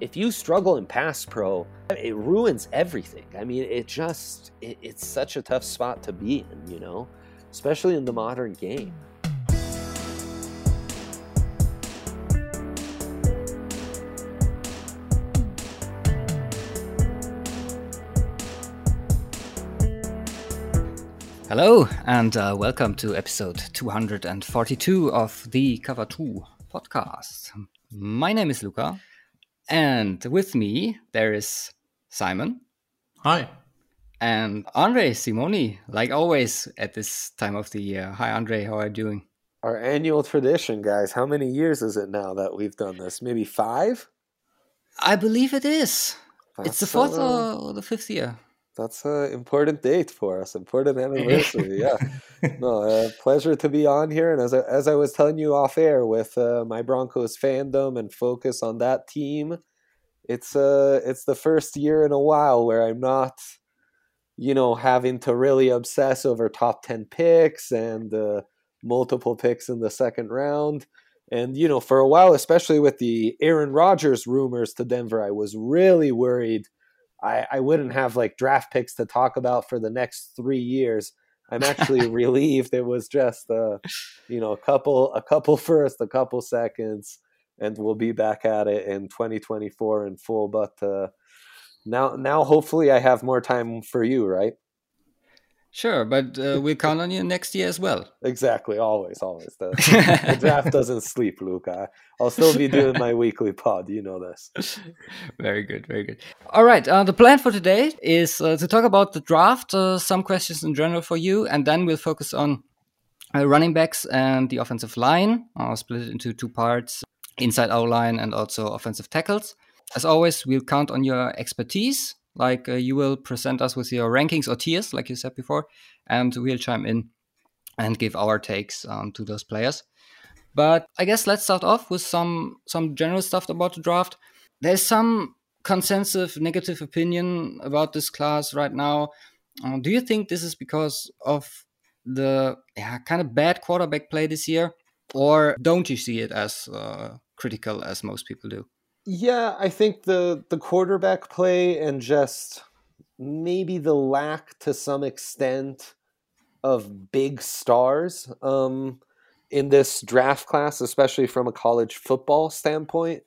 if you struggle in pass pro, it ruins everything. I mean, it just it, it's such a tough spot to be in, you know, especially in the modern game. Hello, and uh, welcome to episode 242 of the Cover 2 podcast. My name is Luca, and with me there is Simon. Hi. And Andre Simoni, like always at this time of the year. Hi, Andre, how are you doing? Our annual tradition, guys. How many years is it now that we've done this? Maybe five? I believe it is. That's it's the fourth uh, or the fifth year that's an important date for us, important anniversary. yeah, no, uh, pleasure to be on here. And as I, as I was telling you off air, with uh, my Broncos fandom and focus on that team, it's uh it's the first year in a while where I'm not, you know, having to really obsess over top ten picks and uh, multiple picks in the second round. And you know, for a while, especially with the Aaron Rodgers rumors to Denver, I was really worried I, I wouldn't have like draft picks to talk about for the next three years. I'm actually relieved it was just a, uh, you know, a couple, a couple first, a couple seconds, and we'll be back at it in 2024 in full. But uh, now, now hopefully I have more time for you, right? Sure, but uh, we'll count on you next year as well. Exactly, always, always. The, the draft doesn't sleep, Luca. I'll still be doing my weekly pod. You know this. Very good, very good. All right, uh, the plan for today is uh, to talk about the draft, uh, some questions in general for you, and then we'll focus on uh, running backs and the offensive line. I'll split it into two parts: inside our line and also offensive tackles. As always, we'll count on your expertise like uh, you will present us with your rankings or tiers, like you said before, and we'll chime in and give our takes um, to those players. But I guess let's start off with some some general stuff about the draft. There's some consensus negative opinion about this class right now. Uh, do you think this is because of the yeah, kind of bad quarterback play this year, or don't you see it as uh, critical as most people do? Yeah, I think the the quarterback play and just maybe the lack to some extent of big stars um, in this draft class, especially from a college football standpoint.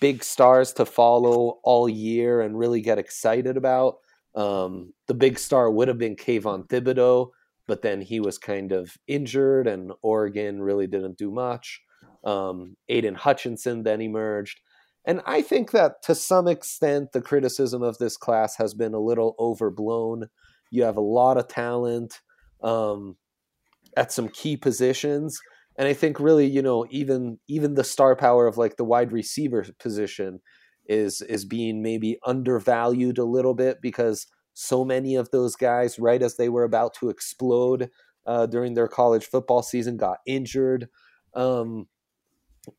Big stars to follow all year and really get excited about. Um, the big star would have been Kayvon Thibodeaux, but then he was kind of injured, and Oregon really didn't do much. Um, Aidan Hutchinson then emerged. And I think that to some extent, the criticism of this class has been a little overblown. You have a lot of talent um, at some key positions. And I think really, you know, even even the star power of like the wide receiver position is is being maybe undervalued a little bit because so many of those guys, right as they were about to explode uh, during their college football season, got injured. Um,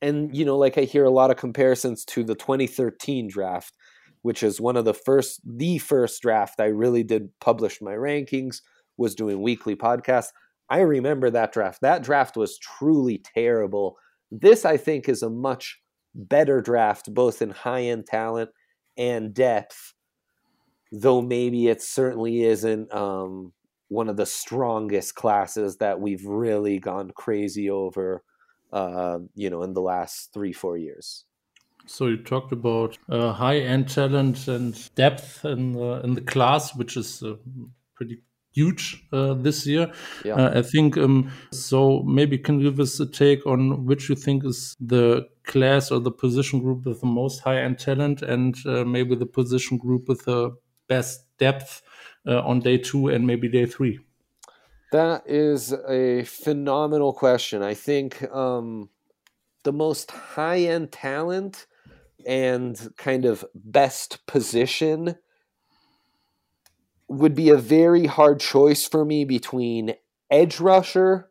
and you know like i hear a lot of comparisons to the 2013 draft which is one of the first the first draft i really did publish my rankings was doing weekly podcasts. I remember that draft. That draft was truly terrible. This i think is a much better draft both in high end talent and depth though maybe it certainly isn't um, one of the strongest classes that we've really gone crazy over uh, you know, in the last three, four years. So you talked about uh, high-end talent and depth in the, in the class, which is uh, pretty huge uh, this year. Yeah. Uh, I think um, so. Maybe can you give us a take on which you think is the class or the position group with the most high-end talent, and uh, maybe the position group with the best depth uh, on day two and maybe day three. That is a phenomenal question. I think um, the most high end talent and kind of best position would be a very hard choice for me between edge rusher,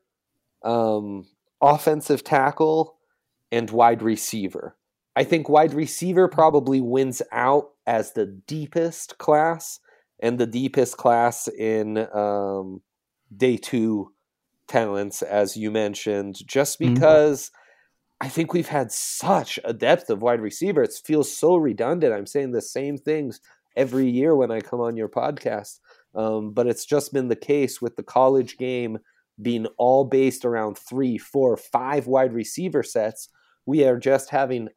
um, offensive tackle, and wide receiver. I think wide receiver probably wins out as the deepest class and the deepest class in um, day two talents, as you mentioned, just mm-hmm. because I think we've had such a depth of wide receiver. It feels so redundant. I'm saying the same things every year when I come on your podcast. Um, but it's just been the case with the college game being all based around three, four, five wide receiver sets. We are just having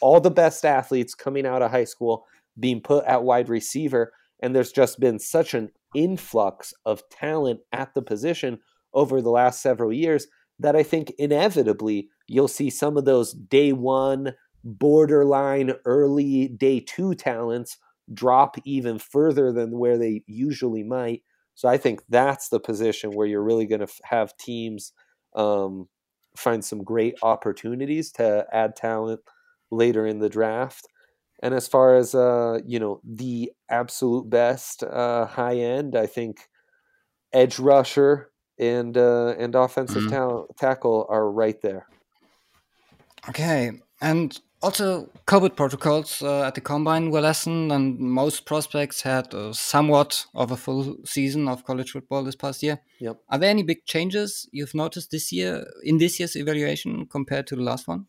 all the best athletes coming out of high school being put at wide receiver. And there's just been such an influx of talent at the position over the last several years that I think inevitably you'll see some of those day one, borderline early day two talents drop even further than where they usually might. So I think that's the position where you're really going to have teams um, find some great opportunities to add talent later in the draft. And as far as uh, you know, the absolute best uh, high end, I think edge rusher and uh, and offensive mm-hmm. ta- tackle are right there. Okay, and also COVID protocols uh, at the combine were lessened, and most prospects had uh, somewhat of a full season of college football this past year. Yep. Are there any big changes you've noticed this year in this year's evaluation compared to the last one,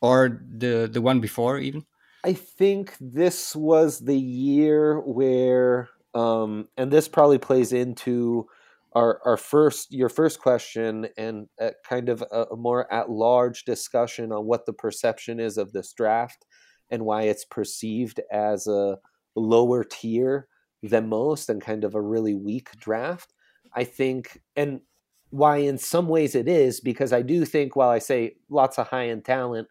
or the the one before even? I think this was the year where, um, and this probably plays into our our first your first question and kind of a, a more at large discussion on what the perception is of this draft and why it's perceived as a lower tier than most and kind of a really weak draft. I think, and why in some ways it is, because I do think while I say lots of high end talent,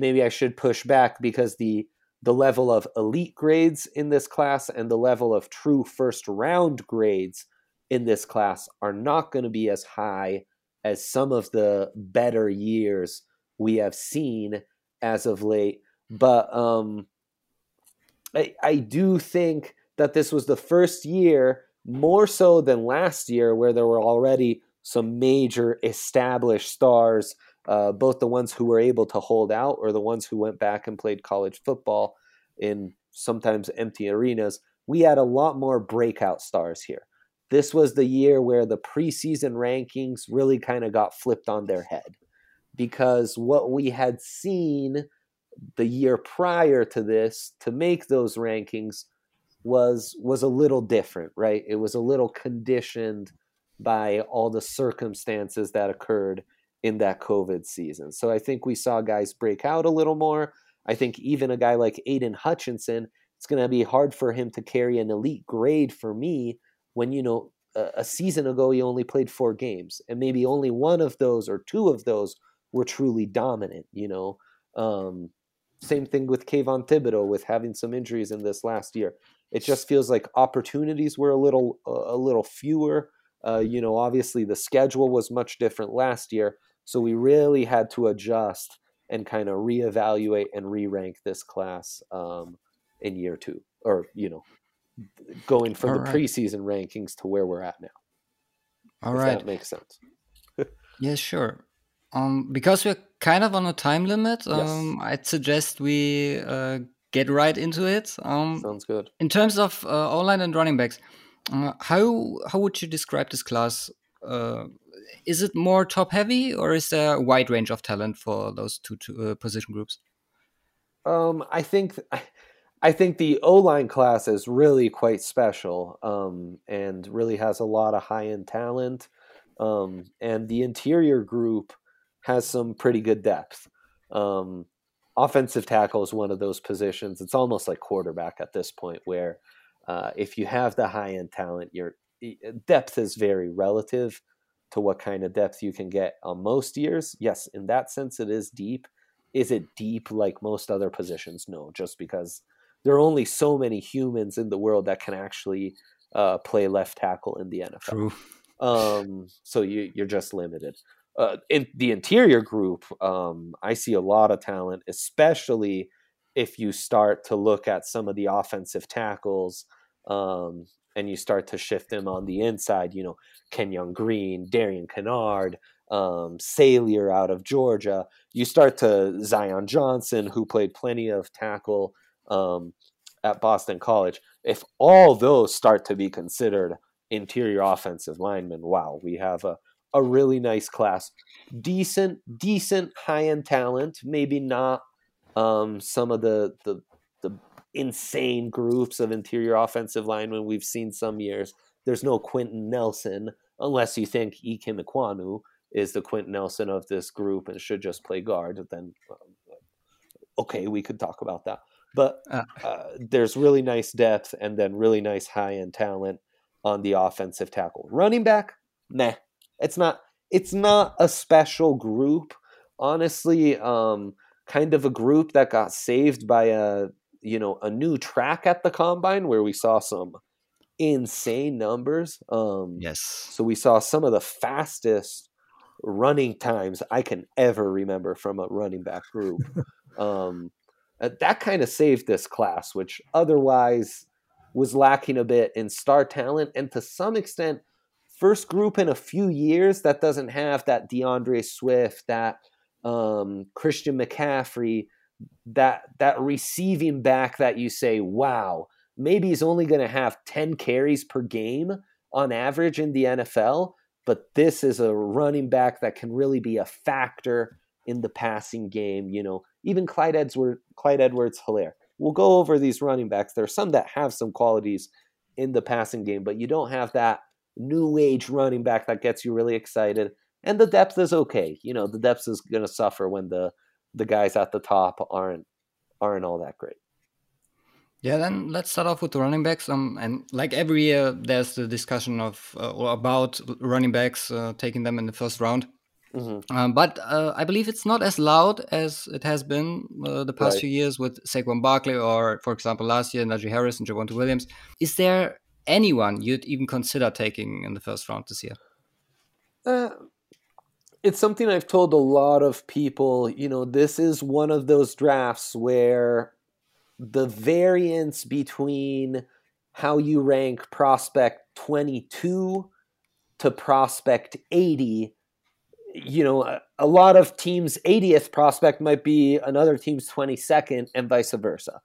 maybe I should push back because the the level of elite grades in this class and the level of true first round grades in this class are not going to be as high as some of the better years we have seen as of late. But um, I, I do think that this was the first year, more so than last year, where there were already some major established stars, uh, both the ones who were able to hold out or the ones who went back and played college football in sometimes empty arenas. We had a lot more breakout stars here this was the year where the preseason rankings really kind of got flipped on their head because what we had seen the year prior to this to make those rankings was was a little different right it was a little conditioned by all the circumstances that occurred in that covid season. So i think we saw guys break out a little more. I think even a guy like Aidan Hutchinson it's going to be hard for him to carry an elite grade for me when you know a, season ago he only played four games and maybe only one of those or two of those were truly dominant you know? Um, same thing with Kayvon Thibodeaux with having some injuries in this last year. It just feels like opportunities were a little a little fewer. Uh, you know obviously the schedule was much different last year so we really had to adjust and kind of reevaluate and re-rank this class um, in year two or you know going from All the right. preseason rankings to where we're at now. All right, that makes sense. yeah, sure. Um, because we're kind of on a time limit, um, yes. I'd suggest we uh, get right into it. Um, Sounds good. In terms of uh, online and running backs, uh, how how would you describe this class? Is it more top heavy, or is there a wide range of talent for those two, two uh, position groups? Um, I think. I think the O line class is really quite special um, and really has a lot of high end talent. Um, and the interior group has some pretty good depth. Um, offensive tackle is one of those positions. It's almost like quarterback at this point, where uh, if you have the high end talent, your depth is very relative to what kind of depth you can get on most years. Yes, in that sense, it is deep. Is it deep like most other positions? No, just because there are only so many humans in the world that can actually uh, play left tackle in the NFL. True. Um, so you, you're just limited. Uh, in the interior group, um, I see a lot of talent, especially if you start to look at some of the offensive tackles um, and you start to shift them on the inside. You know, Kenyon Green, Darian Kinnard, um, Salyer out of Georgia. You start to Zion Johnson, who played plenty of tackle um, at Boston College. If all those start to be considered interior offensive linemen, wow, we have a, a really nice class. Decent, decent high end talent. Maybe not um, some of the, the the insane groups of interior offensive linemen we've seen some years. There's no Quenton Nelson unless you think Ikem Ekwonu is the Quenton Nelson of this group and should just play guard. Then, um, okay, we could talk about that. But uh. uh, there's really nice depth and then really nice high end talent on the offensive tackle. Running back, nah, it's not. It's not a special group, honestly. Um, kind of a group that got saved by a you know a new track at the combine where we saw some insane numbers. Um, yes. So we saw some of the fastest running times I can ever remember from a running back group. um, uh, that kind of saved this class, which otherwise was lacking a bit in star talent and to some extent first group in a few years that doesn't have that D'Andre Swift, that um, Christian McCaffrey, that that receiving back that you say, wow, maybe he's only going to have 10 carries per game on average in the NFL, but this is a running back that can really be a factor in the passing game. You know, even Clyde Edwards, Clyde Edwards Helaire. We'll go over these running backs. There are some that have some qualities in the passing game, but you don't have that new age running back that gets you really excited. And the depth is okay. You know, the depth is going to suffer when the the guys at the top aren't aren't all that great. Yeah, then let's start off with the running backs. Um, and like every year, there's the discussion of uh, or about running backs uh, taking them in the first round. Mm-hmm. Um, but uh, I believe it's not as loud as it has been uh, the past right. few years with Saquon Barkley or, for example, last year Najee Harris and Javonte Williams. Is there anyone you'd even consider taking in the first round this year? Uh, it's something I've told a lot of people. You know, this is one of those drafts where the variance between how you rank prospect 22 to prospect 80 you know, a, a, lot of teams' 80th prospect might be another team's 22nd, and vice versa.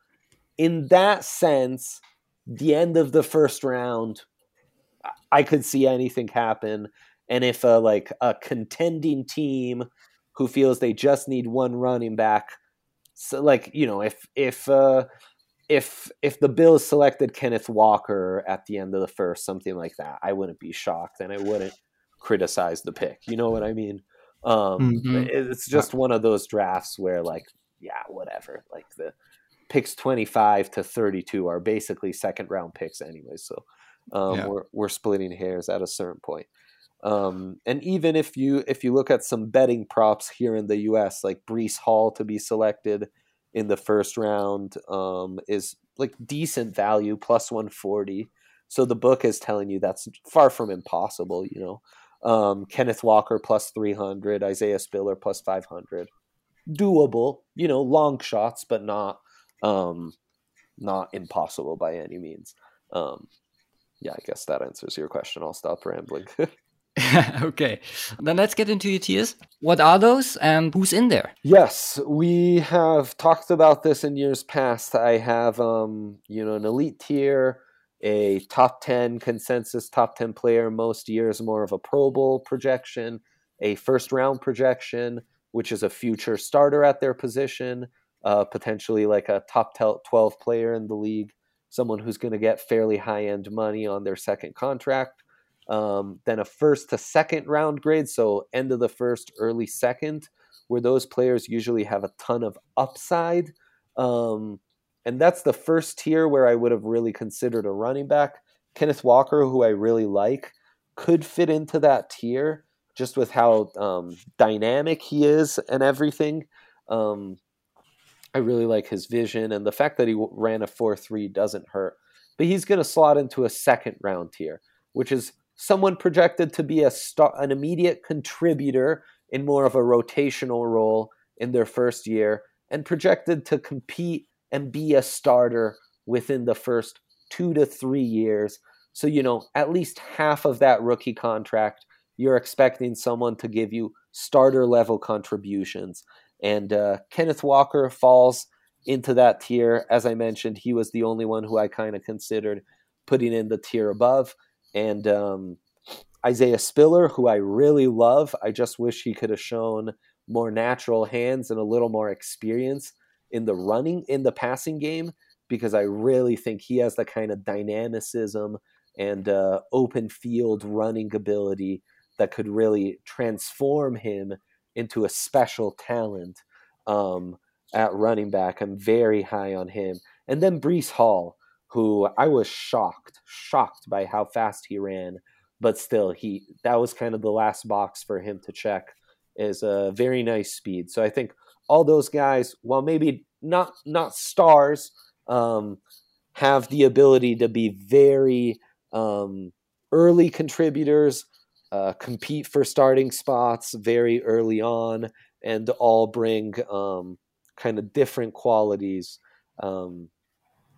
In that sense, the end of the first round, I could see anything happen. And if a like a contending team who feels they just need one running back, so like you know, if if uh, if if the Bills selected Kenneth Walker at the end of the first, something like that, I wouldn't be shocked, and I wouldn't criticize the pick. You know what I mean? Um, mm-hmm. It's just one of those drafts where, like, yeah, whatever. Like the picks twenty five to thirty two are basically second round picks anyway. So um, yeah. we're we're splitting hairs at a certain point. Um, and even if you if you look at some betting props here in the U.S., like Breece Hall to be selected in the first round um, is like decent value, plus one forty. So the book is telling you that's far from impossible. You know, um, Kenneth Walker plus 300, Isaiah Spiller plus 500. Doable, you know, long shots, but not um, not impossible by any means. Um, yeah, I guess that answers your question. I'll stop rambling. okay, then let's get into your tiers. What are those and who's in there? Yes, we have talked about this in years past. I have, um, you know, an elite tier a top 10 consensus top 10 player most years, more of a Pro Bowl projection, a first round projection, which is a future starter at their position, uh, potentially like a top 12 player in the league, someone who's going to get fairly high end money on their second contract. Um, then a first to second round grade, so end of the first, early second, where those players usually have a ton of upside. Um, and that's the first tier where I would have really considered a running back. Kenneth Walker, who I really like, could fit into that tier just with how um, dynamic he is and everything. Um, I really like his vision, and the fact that he ran a 4 3 doesn't hurt. But he's going to slot into a second round tier, which is someone projected to be a star, an immediate contributor in more of a rotational role in their first year, and projected to compete and be a starter within the first two to three years. So, you know, at least half of that rookie contract, you're expecting someone to give you starter level contributions. And uh, Kenneth Walker falls into that tier. As I mentioned, he was the only one who I kind of considered putting in the tier above. And um, Isaiah Spiller, who I really love. I just wish he could have shown more natural hands and a little more experience in the running, in the passing game, because I really think he has the kind of dynamicism and uh, open field running ability that could really transform him into a special talent um, at running back. I'm very high on him. And then Breece Hall, who I was shocked, shocked by how fast he ran, but still, he that was kind of the last box for him to check. Is a very nice speed. So I think all those guys, while maybe not not stars, um, have the ability to be very um, early contributors, uh, compete for starting spots very early on, and all bring um, kind of different qualities um,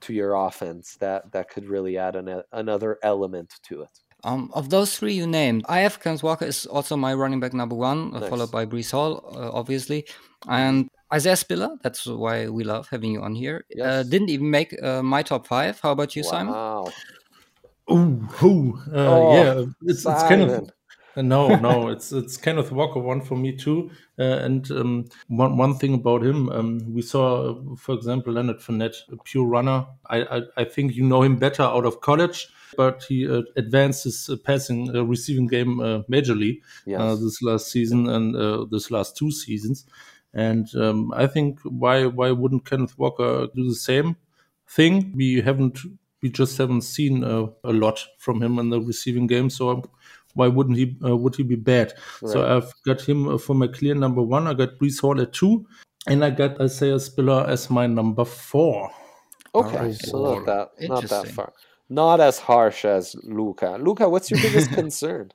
to your offense that that could really add an, another element to it. Um, of those three you named, IF Kenneth Walker is also my running back number one, uh, nice. followed by Breece Hall, uh, obviously, and Isaiah Spiller. That's why we love having you on here. Uh, yes. Uh, didn't even make uh, my top five. How about you, wow. Simon? Ooh, ooh. Uh, oh, yeah, it's, it's, kind of no, no, it's it's Kenneth Walker one for me too. Uh, and um, one one thing about him, um, we saw, for example, Leonard Fournette, a pure runner. I, I, I think you know him better out of college, but he uh, advanced his uh, passing uh, receiving game uh, majorly yes. this last season and this last two seasons. And um, I think why why wouldn't Kenneth Walker do the same thing? We haven't we just haven't seen a lot from him in the receiving game, so why wouldn't he uh, would he be bad? Right. So I've got him uh, for my clear number one. I got Breece Hall at two, and I got Isaiah Spiller as my number four. Okay, so not that not that far, not as harsh as Luca. Luca, what's your biggest concern?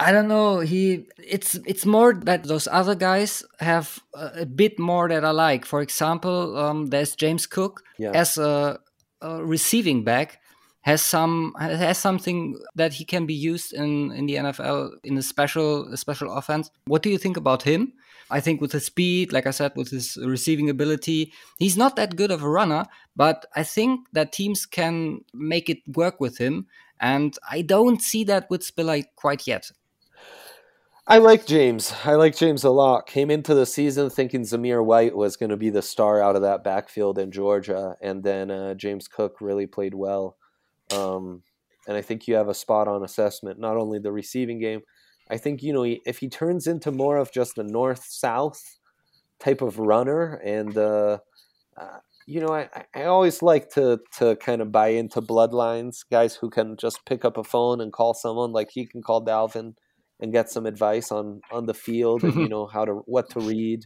I don't know. He it's it's more that those other guys have a, a bit more that I like. For example, um, there's James Cook yeah. as a, a, receiving back has some has something that he can be used in in the NFL in a special a special offense. What do you think about him? I think with his speed, like I said, with his receiving ability, he's not that good of a runner, but I think that teams can make it work with him. And I don't see that with Spiller quite yet. I like James. I like James a lot. Came into the season thinking Zamir White was going to be the star out of that backfield in Georgia, and then uh, James Cook really played well. Um, and I think you have a spot on assessment, not only the receiving game. I think, you know, if he turns into more of just a north south type of runner, and, uh, uh, you know, I, I always like to, to kind of buy into bloodlines, guys who can just pick up a phone and call someone like he can call Dalvin and get some advice on, on the field and, you know, how to, what to read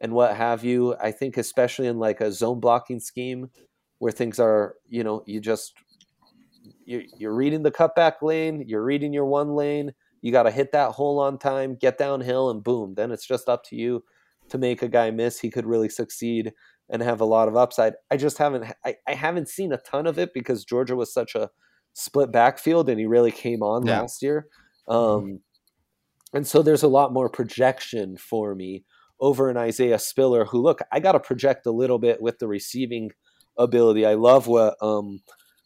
and what have you. I think, especially in like a zone blocking scheme where things are, you know, you just you're, you're reading the cutback lane, you're reading your one lane. You got to hit that hole on time, get downhill, and boom. Then it's just up to you to make a guy miss. He could really succeed and have a lot of upside. I just haven't I, I haven't seen a ton of it because Georgia was such a split backfield and he really came on yeah. last year. Um, mm-hmm. and so there's a lot more projection for me over an Isaiah Spiller who look, I got to project a little bit with the receiving ability. I love what um,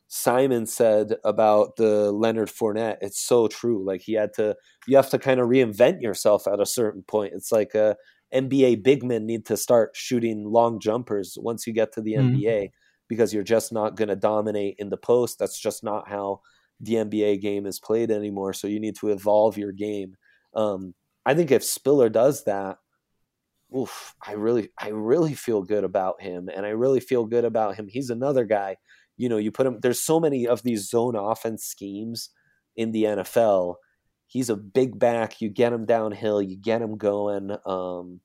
Simon said about the Leonard Fournette, it's so true. Like he had to, you have to kind of reinvent yourself at a certain point. It's like a NBA big men need to start shooting long jumpers once you get to the mm-hmm. NBA because you're just not going to dominate in the post. That's just not how the NBA game is played anymore. So you need to evolve your game. Um, I think if Spiller does that, oof, I really, I really feel good about him, and I really feel good about him. He's another guy you know, you put him. There's so many of these zone offense schemes in the NFL. He's a big back. You get him downhill. You get him going. Um,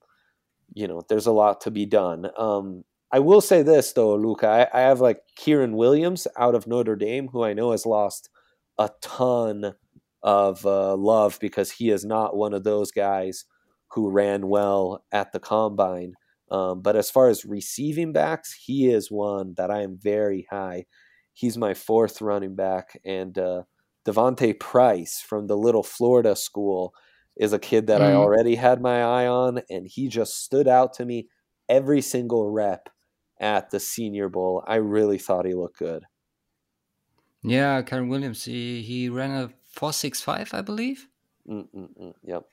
you know, there's a lot to be done. Um, I will say this though, Luca. I, I have like Kyren Williams out of Notre Dame, who I know has lost a ton of uh, love because he is not one of those guys who ran well at the combine. Um, but as far as receiving backs, he is one that I am very high. He's my fourth running back, and uh, D'Vonte Price from the Little Florida school is a kid that mm. I already had my eye on, and he just stood out to me every single rep at the Senior Bowl. I really thought he looked good. Yeah, Kyren Williams, he, he ran a 465, I believe. Mm-mm-mm. Yep.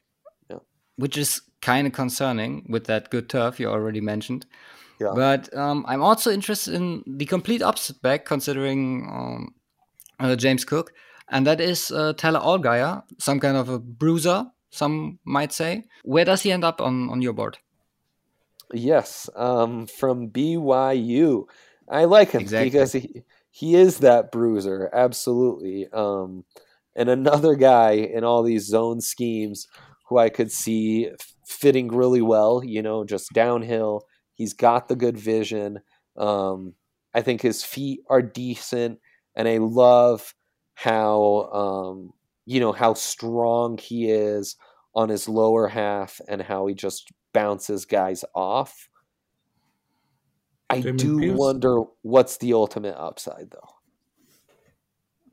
Yep. Which is kind of concerning with that good turf you already mentioned. Yeah. But um, I'm also interested in the complete opposite back, considering um, uh, James Cook, and that is uh, Tyler Allgeier, some kind of a bruiser, some might say. Where does he end up on, on your board? Yes, um, from BYU. I like him Exactly. because he he is that bruiser, absolutely. Um, and another guy in all these zone schemes who I could see fitting really well. You know, just downhill. He's got the good vision. Um, I think his feet are decent, and I love how um, you know how strong he is on his lower half and how he just bounces guys off. I Dameon do Pierce? wonder what's the ultimate upside though.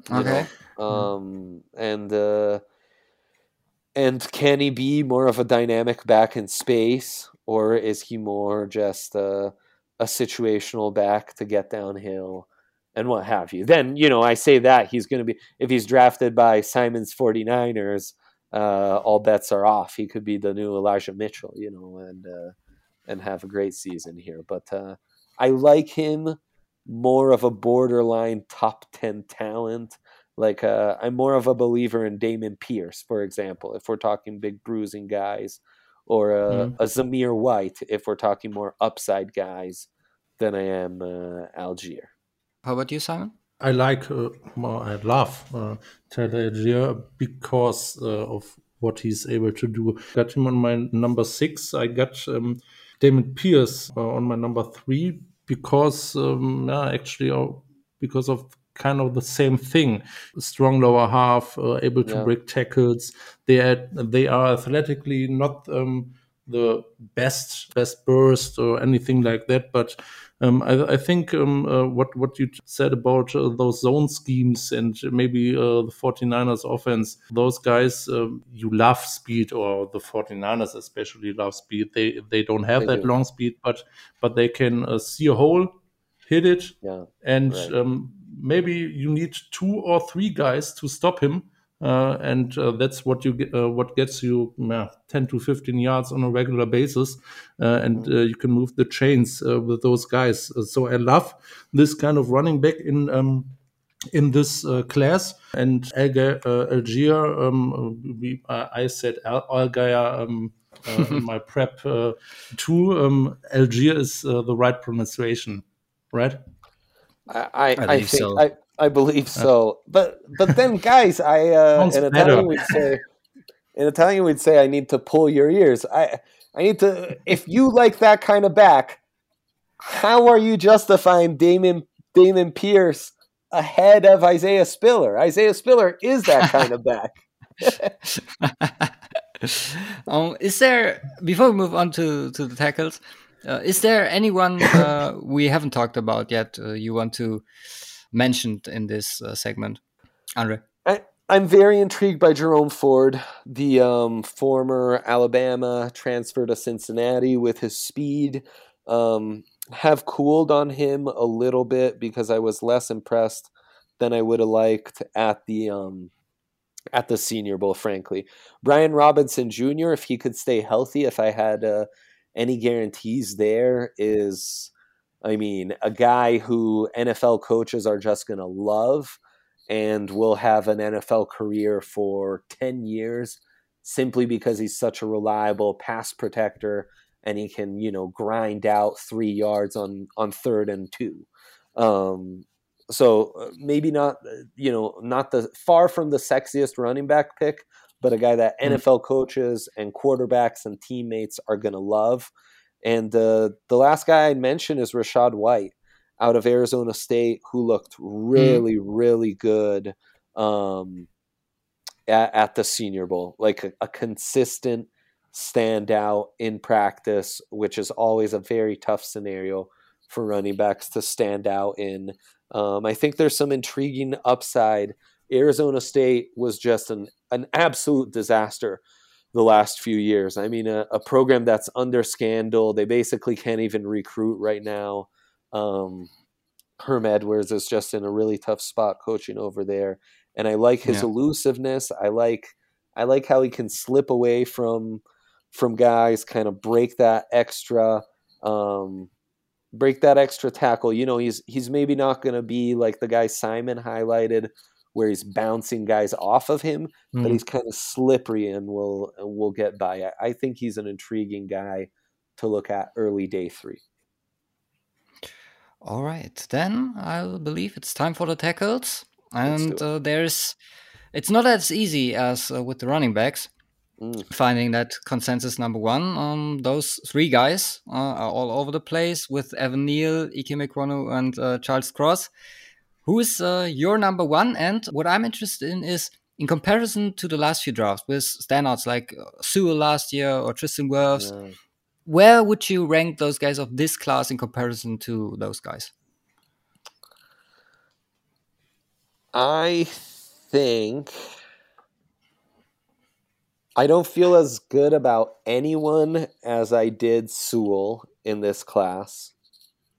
You Okay. know? Um and uh and can he be more of a dynamic back in space or is he more just a, a situational back to get downhill and what have you? Then, you know, I say that he's going to be if he's drafted by Simon's 49ers, uh, all bets are off. He could be the new Elijah Mitchell, you know, and uh, and have a great season here. But uh, I like him more of a borderline top ten talent. Like uh, I'm more of a believer in Dameon Pierce, for example, if we're talking big bruising guys, or a, Mhm. a Zamir White, if we're talking more upside guys, than I am uh, Allgeier. How about you, Simon? I like, uh, well, I love uh, Tyler Allgeier because uh, of what he's able to do. Got him on my number six. I got um, Damon Pierce uh, on my number three because, um, yeah, actually, uh, because of kind of the same thing. Strong lower half, uh, able to Yeah. break tackles. They are they are athletically not um, the best best burst or anything like that, but um, I, I think um, uh, what what you said about uh, those zone schemes and maybe uh, the 49ers offense, those guys um, you love speed or the 49ers especially love speed. They they don't have They that do. long speed, but but they can uh, see a hole, hit it, Yeah, and Right. um, maybe you need two or three guys to stop him. Uh, and uh, that's what you uh, what gets you yeah, 10 to 15 yards on a regular basis, uh, and uh, you can move the chains uh, with those guys. So I love this kind of running back in um, in this class. And Alga, Algier, um, we, I said Al- Algier um, in my prep too. Um, Algier is the right pronunciation, right? I I, I believe think so. I, I believe so. But but then guys, I uh, in. Italian we'd say in Italian we'd say I need to pull your ears. I I need to if you like that kind of back, how are you justifying Dameon Dameon Pierce ahead of Isaiah Spiller? Isaiah Spiller is that kind of back. um, is there before we move on to to the tackles? Uh, is there anyone uh, we haven't talked about yet? Uh, you want to mention in this uh, segment, Andre? I, I'm very intrigued by Jerome Ford, the um, former Alabama transfer to Cincinnati with his speed. Um, have cooled on him a little bit because I was less impressed than I would have liked at the um, at the Senior Bowl. Frankly, Brian Robinson Jr. If he could stay healthy, if I had uh, any guarantees there, is I mean a guy who NFL coaches are just going to love and will have an NFL career for 10 years simply because he's such a reliable pass protector and he can, you know, grind out three yards on, on third and two. Um, so uh, maybe not, uh, you know, not the far from the sexiest running back pick, but a guy that Mhm. NFL coaches and quarterbacks and teammates are going to love. And uh, the last guy I'd mention is Rachaad White out of Arizona State, who looked really, really good um, at, at the Senior Bowl, like a, a consistent standout in practice, which is always a very tough scenario for running backs to stand out in. Um, I think there's some intriguing upside. Arizona State was just an, an absolute disaster the last few years. I mean, a, a program that's under scandal. They basically can't even recruit right now. Um, Herm Edwards is just in a really tough spot coaching over there. and I like his yeah. elusiveness. I like I like how he can slip away from from guys, kind of break that extra um, break that extra tackle. You know, he's he's maybe not going to be like the guy Simon highlighted, where he's bouncing guys off of him, mm. but he's kind of slippery and will will get by. I, I think he's an intriguing guy to look at early day three. All right, then I believe it's time for the tackles, and uh, there's it's not as easy as uh, with the running backs. Mm. Finding that consensus number one on those three guys uh, are all over the place with Evan Neal, Ike and uh, Charles Cross. Who is uh, your number one? And what I'm interested in is in comparison to the last few drafts with standouts like uh, Sewell last year or Tristan Wirfs, yeah. where would you rank those guys of this class in comparison to those guys? I think I don't feel as good about anyone as I did Sewell in this class.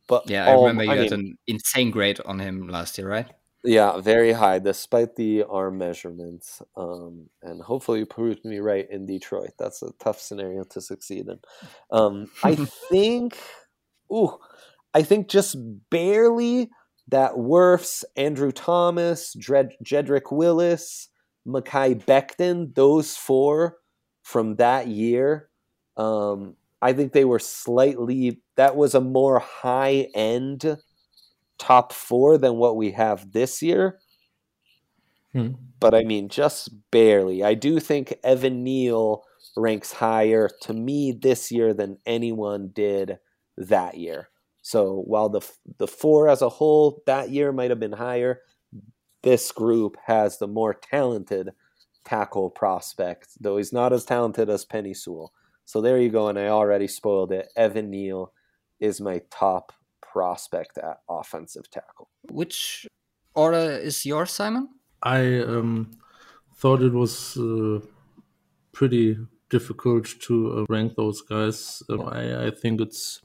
But yeah, I remember you I had mean, an insane grade on him last year, right? Yeah, very high, despite the arm measurements. Um, and hopefully, you proved me right in Detroit. That's a tough scenario to succeed in. Um, I think, ooh, I think just barely that Wirfs, Andrew Thomas, Dred- Jedrick Wills, Mekhi Becton, those four from that year, um, I think they were slightly, that was a more high end top four than what we have this year. Hmm. But I mean, just barely. I do think Evan Neal ranks higher to me this year than anyone did that year. So while the the four as a whole that year might have been higher, this group has the more talented tackle prospect, though he's not as talented as Penei Sewell. So there you go, and I already spoiled it. Evan Neal is my top prospect at offensive tackle. Which order is yours, Simon? I um, thought it was uh, pretty difficult to uh, rank those guys. Uh, I, I think it's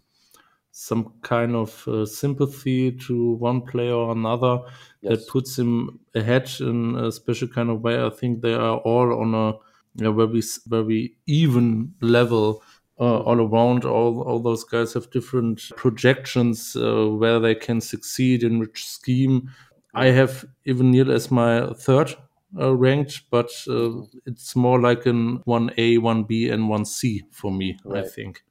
some kind of uh, sympathy to one player or another yes. that puts him ahead in a special kind of way. I think they are all on a you know, very very even level uh, all around. All all those guys have different projections uh, where they can succeed in which scheme. I have Evan Neal as my third uh, ranked, but uh, it's more like an one A, one B, and one C for me. Right. I think.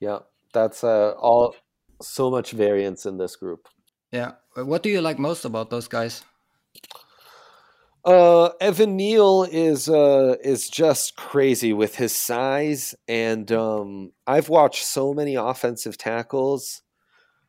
Yeah, that's uh, all so much variance in this group. Yeah. What do you like most about those guys? Uh, Evan Neal is uh is just crazy with his size, and um, I've watched so many offensive tackles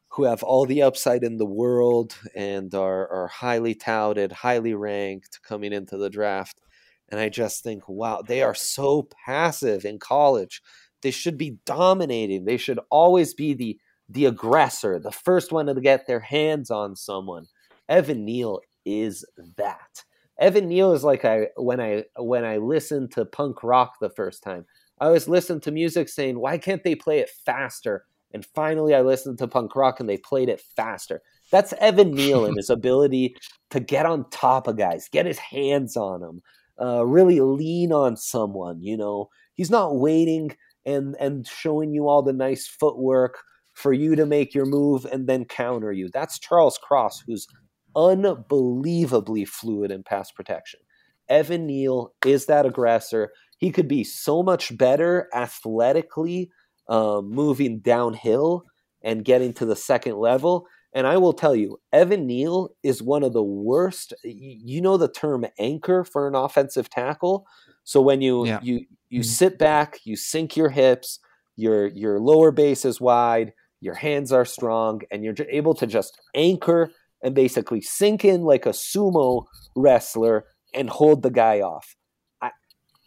who have all the upside in the world and are are highly touted, highly ranked coming into the draft, and I just think, wow, they are so passive in college they should be dominating. They should always be the the aggressor, the first one to get their hands on someone. Evan Neal is that. Evan Neal is like I when I when I listened to punk rock the first time. I always listened to music saying, "Why can't they play it faster?" And finally, I listened to punk rock and they played it faster. That's Evan Neal and his ability to get on top of guys, get his hands on them, uh, really lean on someone. You know, he's not waiting and and showing you all the nice footwork for you to make your move and then counter you. That's Charles Cross, who's unbelievably fluid in pass protection. Evan Neal is that aggressor. He could be so much better athletically, um, moving downhill and getting to the second level. And I will tell you, Evan Neal is one of the worst. You know the term anchor for an offensive tackle. So when you yeah. you you mm-hmm. sit back, you sink your hips, your your lower base is wide, your hands are strong, and you're able to just anchor and basically sink in like a sumo wrestler and hold the guy off. I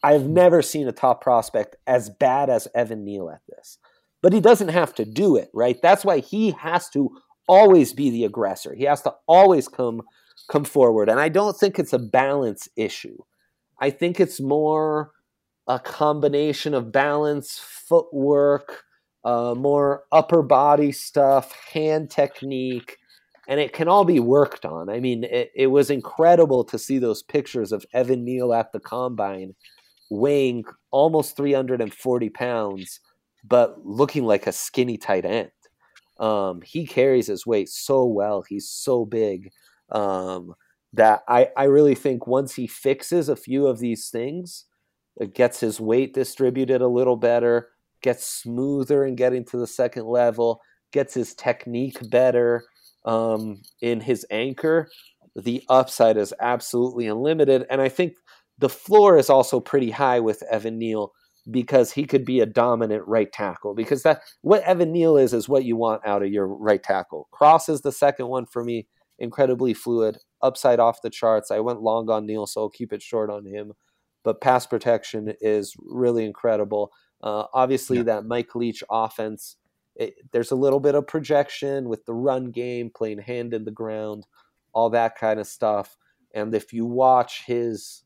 I've never seen a top prospect as bad as Evan Neal at this. But he doesn't have to do it, right? That's why he has to always be the aggressor. He has to always come come forward. And I don't think it's a balance issue. I think it's more a combination of balance, footwork, uh, more upper body stuff, hand technique, and it can all be worked on. I mean, it, it was incredible to see those pictures of Evan Neal at the combine weighing almost 340 pounds, but looking like a skinny tight end. Um, he carries his weight so well. He's so big um, that I, I really think once he fixes a few of these things, gets his weight distributed a little better, gets smoother in getting to the second level, gets his technique better um, in his anchor, the upside is absolutely unlimited. And I think the floor is also pretty high with Evan Neal because he could be a dominant right tackle. Because that what Evan Neal is is what you want out of your right tackle. Cross is the second one for me. Incredibly fluid, upside off the charts. I went long on Neal, so I'll keep it short on him. But pass protection is really incredible. Uh, obviously, yeah. that Mike Leach offense it, there's a little bit of projection with the run game, playing hand in the ground, all that kind of stuff. And if you watch his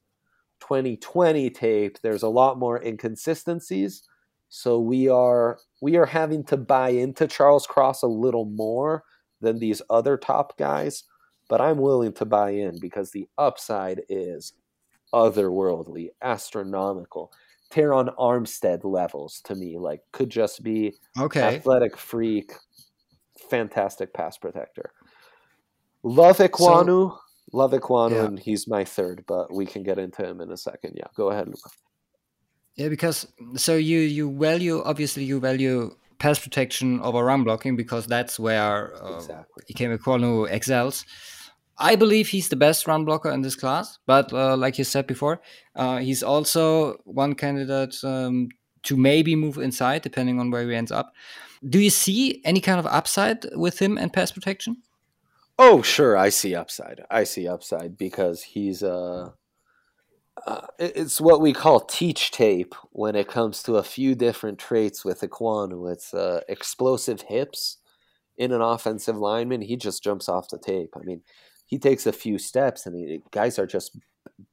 2020 tape, there's a lot more inconsistencies. So we are we are having to buy into Charles Cross a little more than these other top guys, but I'm willing to buy in because the upside is otherworldly, astronomical. Terron Armstead levels to me. Like could just be okay. athletic freak, fantastic pass protector. Love Ekwonu. So, love Ekwonu, yeah. and he's my third, but we can get into him in a second. Yeah, go ahead, Luca. Yeah, because so you you value obviously you value pass protection over run blocking because that's where uh, exactly. Ikem Ekwonu excels. I believe he's the best run blocker in this class, but uh, like you said before, uh, he's also one candidate um, to maybe move inside, depending on where he ends up. Do you see any kind of upside with him and pass protection? Oh, sure, I see upside. I see upside because he's uh, uh, it's what we call teach tape when it comes to a few different traits with Ekwonu. It's uh, explosive hips in an offensive lineman. He just jumps off the tape. I mean, he takes a few steps and the guys are just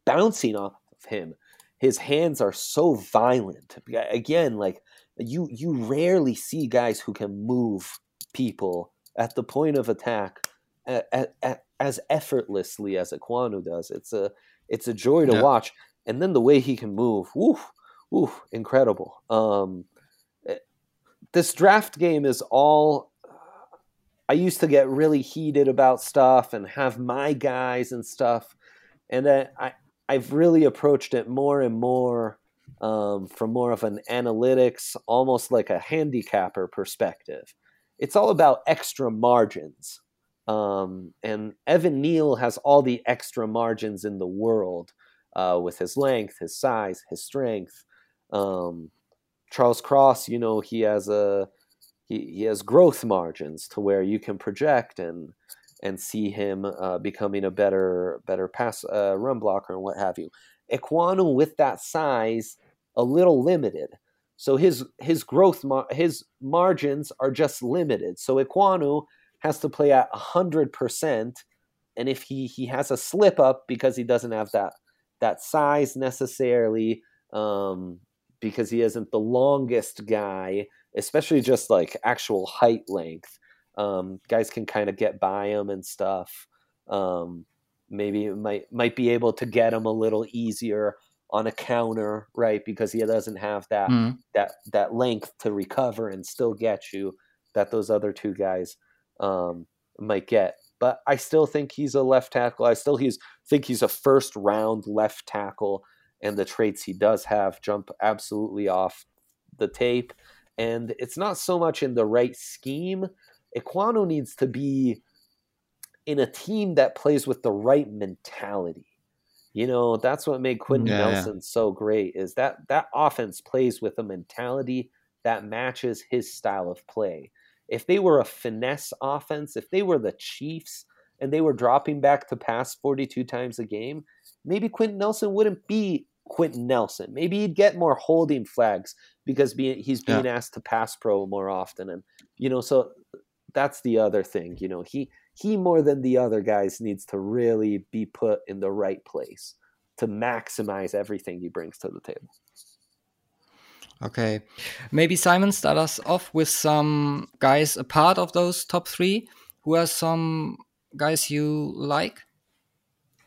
bouncing off of him. His hands are so violent. Again, like you you rarely see guys who can move people at the point of attack at, at, as effortlessly as Ekwonu does. It's a it's a joy to yeah. watch. And then the way he can move, woo, woo, incredible. Um, eh, this draft game is all I used to get really heated about stuff and have my guys and stuff, and then I I've really approached it more and more um, from more of an analytics, almost like a handicapper perspective. It's all about extra margins, um, and Evan Neal has all the extra margins in the world uh, with his length, his size, his strength. Um, Charles Cross, you know, he has a he, he has growth margins to where you can project and and see him uh, becoming a better better pass uh, run blocker and what have you. Ekwonu with that size a little limited, so his his growth mar- his margins are just limited. So Ekwonu has to play at hundred percent, and if he he has a slip up because he doesn't have that that size necessarily, um, because he isn't the longest guy especially just like actual height length. Um, guys can kind of get by him and stuff. Um, maybe might might be able to get him a little easier on a counter, right? Because he doesn't have that mm. that that length to recover and still get you that those other two guys um, might get. But I still think he's a left tackle. I still he's think he's a first round left tackle, and the traits he does have jump absolutely off the tape and it's not so much in the right scheme. Ekwonu needs to be in a team that plays with the right mentality. You know, that's what made Quenton yeah, Nelson yeah. so great is that that offense plays with a mentality that matches his style of play. If they were a finesse offense, if they were the Chiefs and they were dropping back to pass 42 times a game, maybe Quenton Nelson wouldn't be Quenton Nelson. Maybe he'd get more holding flags because being, he's being yeah. asked to pass pro more often, and you know, so that's the other thing. You know, he he more than the other guys needs to really be put in the right place to maximize everything he brings to the table. Okay, maybe Simon start us off with some guys a part of those top three who are some guys you like?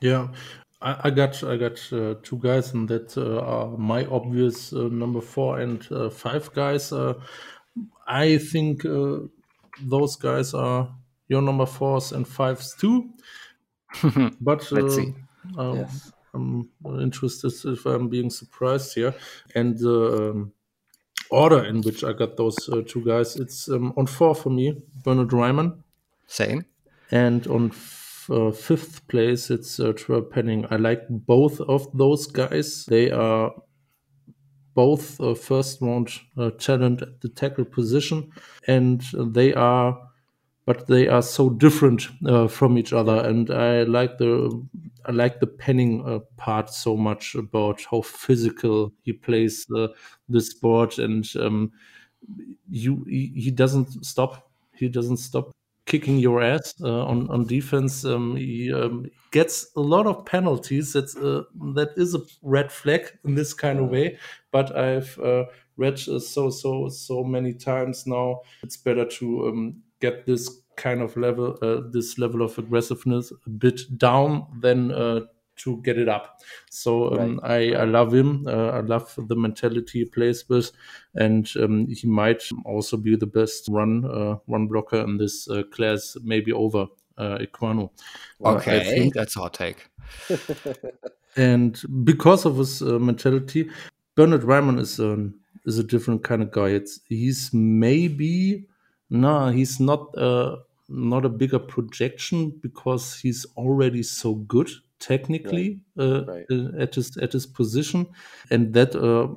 Yeah, I, I got I got uh, two guys, and that uh, are my obvious uh, number four and uh, five guys. Uh, I think uh, those guys are your number fours and fives too. but let's see. Um, yes. I'm interested if I'm being surprised here, and the um, order in which I got those two guys. It's um, on four for me, Bernard Raimann. Same. And on uh, fifth place, it's uh, Trevor Penning. I like both of those guys. They are both uh, first round uh, talent at the tackle position, and they are, but they are so different uh, from each other. And I like the I like the Penning uh, part so much about how physical he plays the the sport, and um, you he doesn't stop. He doesn't stop kicking your ass uh, on on defense. Um, he um, gets a lot of penalties. That's uh, that is a red flag in this kind of way. But I've uh, read uh, so so so many times now. It's better to um, get this kind of level, uh, this level of aggressiveness a bit down than uh, to get it up. So um, right. I, I love him. Uh, I love the mentality he plays with, and um, he might also be the best run uh, run blocker in this uh, class, maybe over uh, Ekwonu. Uh, okay, that's our take. and because of his uh, mentality, Bernard Raimann is a is a different kind of guy. It's he's maybe no, he's not. Uh, not a bigger projection because he's already so good technically right. Uh, right. Uh, at his at his position, and that uh,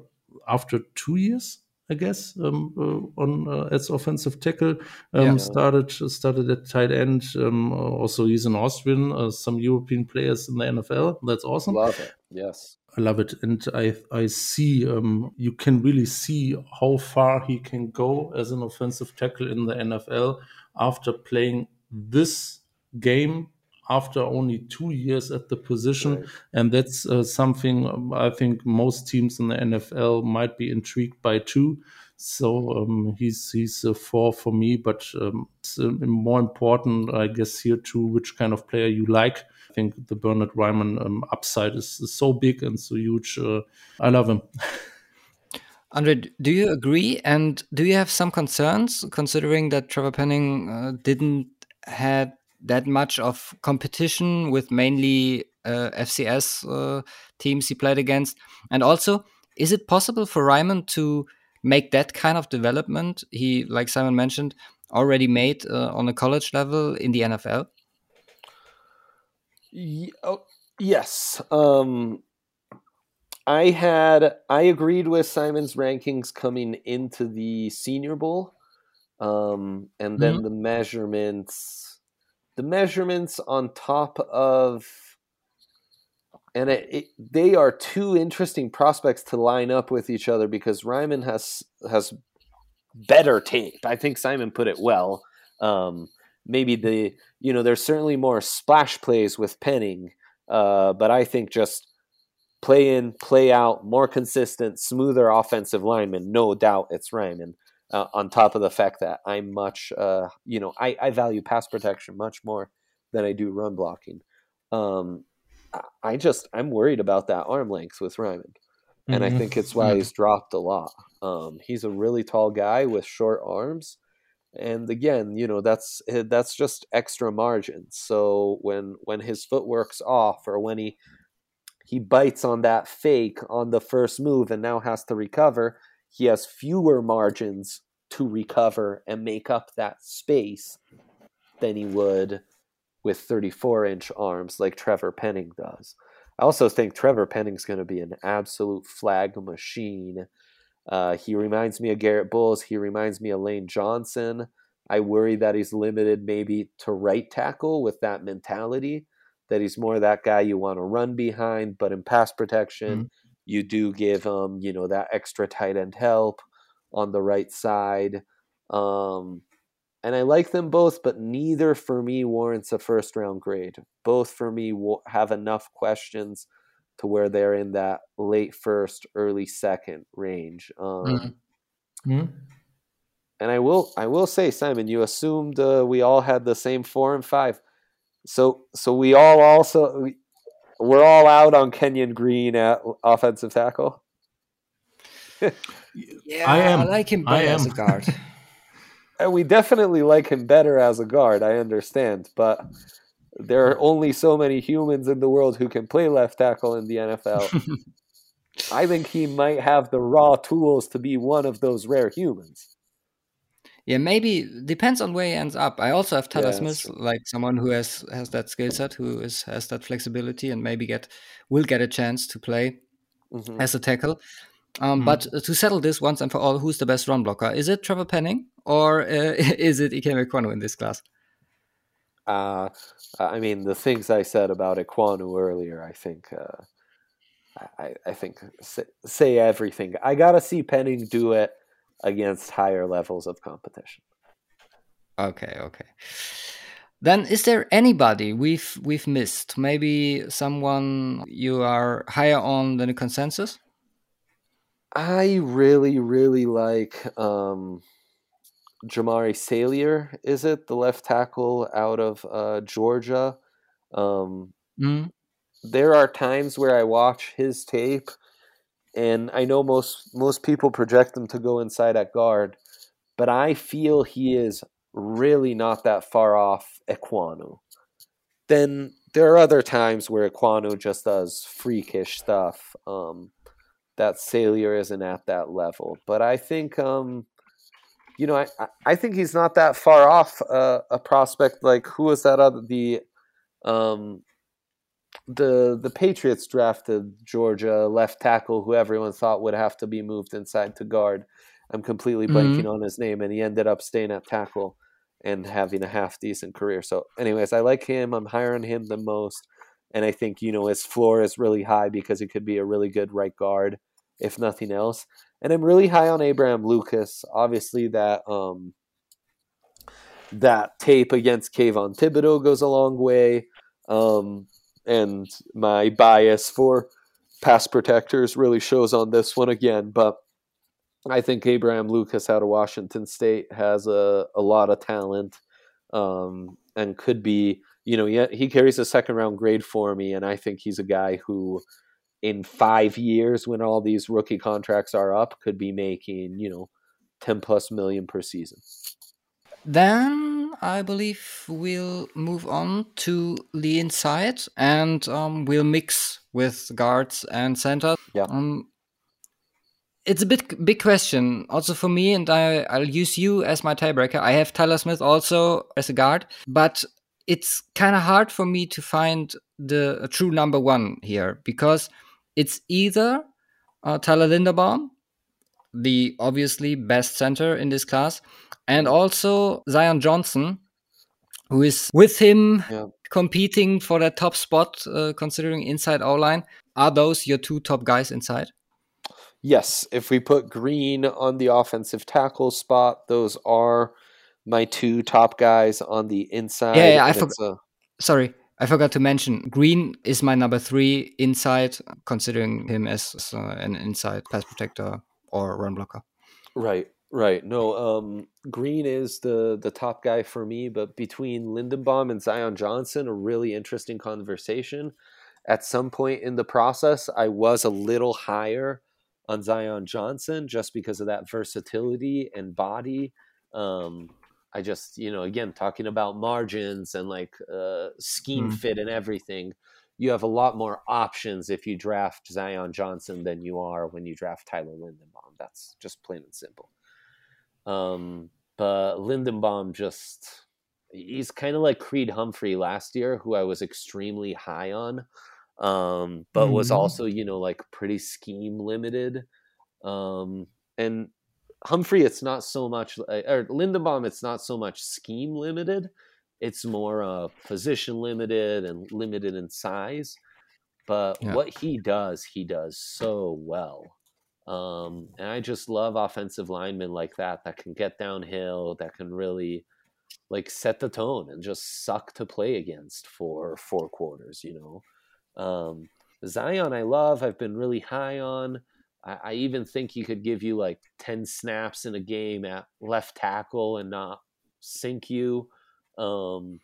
after two years, I guess, um, uh, on uh, as offensive tackle, um, yeah. started started at tight end. Um, also, he's an Austrian. Uh, some European players in the NFL. That's awesome. Love it. Yes. I love it, and I I see um, you can really see how far he can go as an offensive tackle in the NFL after playing this game after only two years at the position. Right. And that's uh, something um, I think most teams in the NFL might be intrigued by too. So um, he's he's a four for me, but um, uh, more important, I guess, here too, which kind of player you like. I think the Bernard Raimann um, upside is, is, so big and so huge. Uh, I love him. Andre, do you agree? And do you have some concerns considering that Trevor Penning uh, didn't had that much of competition with mainly uh, FCS uh, teams he played against? And also, is it possible for Raimann to make that kind of development he, like Simon mentioned, already made uh, on a college level in the NFL? Oh, yes. Um, I had I agreed with Simon's rankings coming into the Senior Bowl, um, and then mm-hmm. the measurements the measurements on top of and it, it, they are two interesting prospects to line up with each other because Raimann has has better tape. I think Simon put it well. Um, maybe the you know there's certainly more splash plays with Penning, uh, but I think just play in, play out, more consistent, smoother offensive lineman. No doubt, it's Raimann uh, on top of the fact that I'm much, uh, you know, I, I value pass protection much more than I do run blocking. Um, I just I'm worried about that arm length with Raimann, and mm-hmm. I think it's why he's dropped a lot. Um, he's a really tall guy with short arms, and again, you know that's eh, that's just extra margin. So when when his footwork's off, or when he he bites on that fake on the first move and now has to recover, he has fewer margins to recover and make up that space than he would with 34 inch arms like Trevor Penning does. I also think Trevor Penning's going to be an absolute flag machine. Uh, he reminds me of Garrett Bolles. He reminds me of Lane Johnson. I worry that he's limited maybe to right tackle with that mentality, that he's more that guy you want to run behind, but in pass protection, mm-hmm you do give them, you know, that extra tight end help on the right side. Um, and I like them both, but neither for me warrants a first round grade. Both for me have enough questions to where they're in that late first, early second range. Um, mm-hmm. Mm-hmm. And I will, I will say, Simon, you assumed uh, we all had the same four and five. So so we all also we're all out on Kenyon Green at offensive tackle. yeah, I am. I like him better as a guard. and we definitely like him better as a guard. I understand, but there are only so many humans in the world who can play left tackle in the NFL. I think he might have the raw tools to be one of those rare humans. Yeah, maybe depends on where he ends up. I also have Tyler yeah, Smith, like someone who has has that skill set, who is has that flexibility, and maybe get will get a chance to play mm-hmm. as a tackle. Um, mm-hmm. But to settle this once and for all, who's the best run blocker? Is it Trevor Penning or uh, is it Ikem Ekwonu in this class? Uh, I mean, the things I said about Ekwonu earlier, I think, uh, I, I think say, say everything. I gotta see Penning do it against higher levels of competition. Okay, okay. Then is there anybody we've we've missed? Maybe someone you are higher on than a consensus? I really, really like um, Jamaree Salyer, is it? The left tackle out of uh, Georgia. Um, mm. There are times where I watch his tape and I know most most people project him to go inside at guard, but I feel he is really not that far off Ekwonu. Then there are other times where Ekwonu just does freakish stuff. Um, that Salyer isn't at that level, but I think um, you know I I think he's not that far off uh, a prospect like who is that other the um, the the Patriots drafted Georgia left tackle who everyone thought would have to be moved inside to guard. I'm completely blanking mm-hmm. on his name, and he ended up staying at tackle and having a half decent career. So, anyways, I like him. I'm higher on him than most, and I think you know his floor is really high because he could be a really good right guard, if nothing else. And I'm really high on Abraham Lucas. Obviously, that um, that tape against Kayvon Thibodeaux goes a long way. Um, and my bias for pass protectors really shows on this one again. But I think Abraham Lucas out of Washington State has a, a lot of talent um, and could be, you know, he, he carries a second round grade for me. And I think he's a guy who, in five years, when all these rookie contracts are up, could be making, you know, 10 plus million per season. Then I believe we'll move on to the inside and um, we'll mix with guards and centers. Yeah. Um, it's a bit big question also for me, and I, I'll use you as my tiebreaker. I have Tyler Smith also as a guard, but it's kind of hard for me to find the true number one here because it's either uh, Tyler Linderbaum, the obviously best center in this class, and also Zion Johnson, who is with him yeah. competing for that top spot, uh, considering inside O line. Are those your two top guys inside? Yes. If we put Green on the offensive tackle spot, those are my two top guys on the inside. Yeah, yeah I forgot. A... Sorry, I forgot to mention Green is my number three inside, considering him as uh, an inside pass protector or run blocker. Right. Right. No, um, Green is the the top guy for me, but between Linderbaum and Zion Johnson, a really interesting conversation. At some point in the process, I was a little higher on Zion Johnson just because of that versatility and body. Um, I just, you know, again, talking about margins and like uh, scheme mm. fit and everything, you have a lot more options if you draft Zion Johnson than you are when you draft Tyler Linderbaum. That's just plain and simple. Um, but Linderbaum just he's kind of like Creed Humphrey last year, who I was extremely high on, um, but mm-hmm. was also you know like pretty scheme limited. Um, and Humphrey, it's not so much, or Linderbaum, it's not so much scheme limited. It's more uh, position limited and limited in size. But yeah. what he does, he does so well. Um, and I just love offensive linemen like that that can get downhill, that can really like set the tone and just suck to play against for four quarters, you know. Um, Zion, I love. I've been really high on. I, I even think he could give you like 10 snaps in a game at left tackle and not sink you. Um,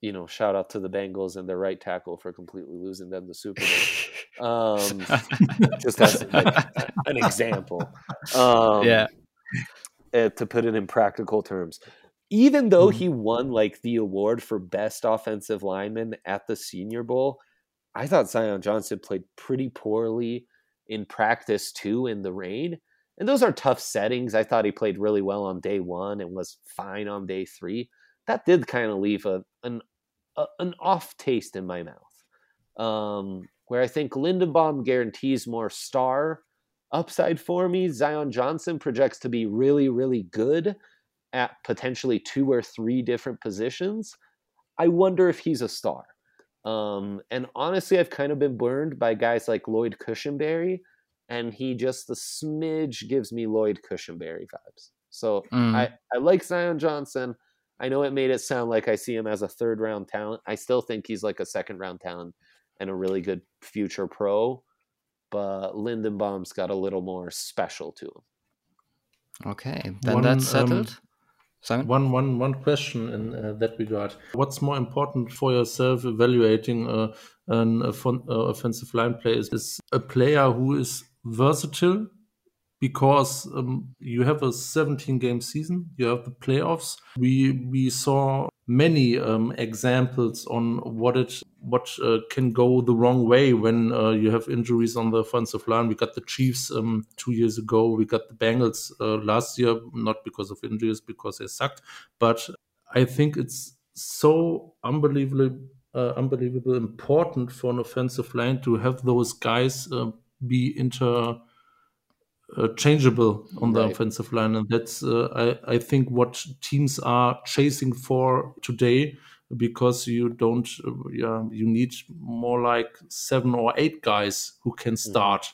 you know, shout out to the Bengals and their right tackle for completely losing them the Super Bowl. Um, just as like, an example. Um, yeah. Uh, to put it in practical terms, even though Mm-hmm. he won like the award for best offensive lineman at the Senior Bowl, I thought Zion Johnson played pretty poorly in practice too in the rain. And those are tough settings. I thought he played really well on day one and was fine on day three. That did kind of leave a an a, an off taste in my mouth. Um, where I think Linderbaum guarantees more star upside for me. Zion Johnson projects to be really, really good at potentially two or three different positions. I wonder if he's a star. Um, and honestly, I've kind of been burned by guys like Lloyd Cushenberry, and he just the smidge gives me Lloyd Cushenberry vibes. So Mm. I, I like Zion Johnson. I know it made it sound like I see him as a third round talent. I still think he's like a second round talent and a really good future pro, but Linderbaum's got a little more special to him. Okay, then One, that's um, settled. Simon? One, one, one question in uh, that regard. What's more important for yourself evaluating uh, an fon- uh, offensive line player is, is a player who is versatile because um, you have a 17 game season, you have the playoffs. We we saw many um, examples on what it what uh, can go the wrong way when uh, you have injuries on the offensive line. We got the Chiefs um, two years ago. We got the Bengals uh, last year, not because of injuries, because they sucked. But I think it's so unbelievably uh, unbelievable important for an offensive line to have those guys uh, be inter uh, changeable on the Right. offensive line, and that's uh, I I think what teams are chasing for today because you don't uh, yeah you need more like seven or eight guys who can start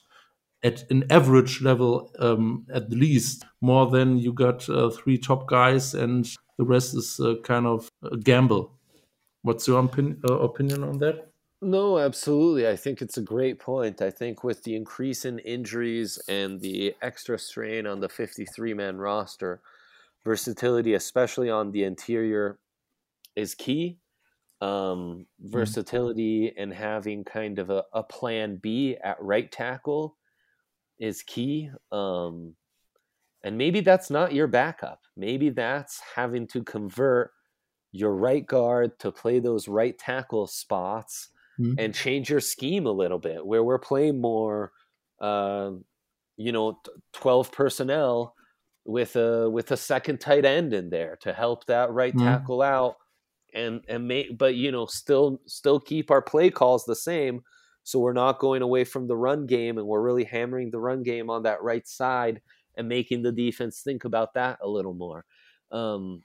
at an average level um, at least more than you got uh, three top guys and the rest is uh, kind of a gamble. What's your opin- uh, opinion on that? No, absolutely. I think it's a great point. I think with the increase in injuries and the extra strain on the 53 man roster, versatility, especially on the interior, is key. Um, versatility and having kind of a, a plan B at right tackle is key. Um, and maybe that's not your backup. Maybe that's having to convert your right guard to play those right tackle spots Mhm. and change your scheme a little bit where we're playing more uh, you know 12 personnel with a with a second tight end in there to help that right Mhm. tackle out and and make but you know still still keep our play calls the same so we're not going away from the run game and we're really hammering the run game on that right side and making the defense think about that a little more um,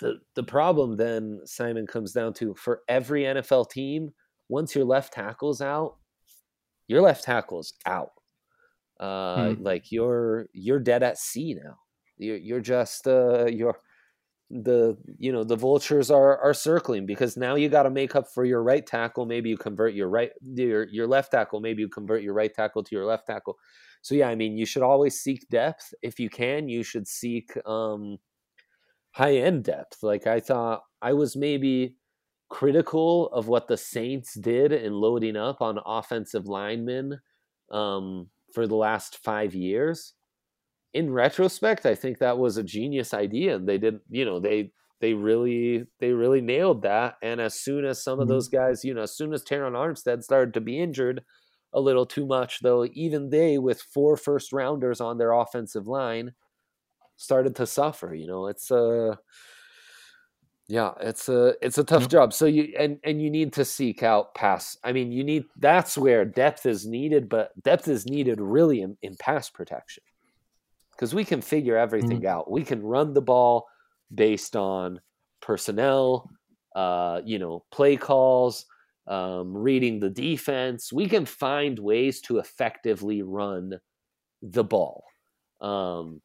the the problem then Simon comes down to for every NFL team, once your left tackle's out, your left tackle's out. Uh, Like you're you're dead at sea now. You're you're just uh, you're the you know the vultures are are circling because now you got to make up for your right tackle. Maybe you convert your right your your left tackle. Maybe you convert your right tackle to your left tackle. So yeah, I mean you should always seek depth if you can. You should seek um, high end depth. Like I thought I was maybe critical of what the Saints did in loading up on offensive linemen um, for the last five years. In retrospect, I think that was a genius idea, and they did. You know, they they really they really nailed that. And as soon as some of Mhm. those guys, you know, as soon as Terron Armstead started to be injured a little too much, though, even they with four first rounders on their offensive line started to suffer. You know, it's a yeah, it's a it's a tough Yep. job. So you and and you need to seek out pass. I mean, you need that's where depth is needed, but depth is needed really in, in pass protection because we can figure everything out. We can run the ball based on personnel, uh, you know, play calls, um, reading the defense. We can find ways to effectively run the ball. Um,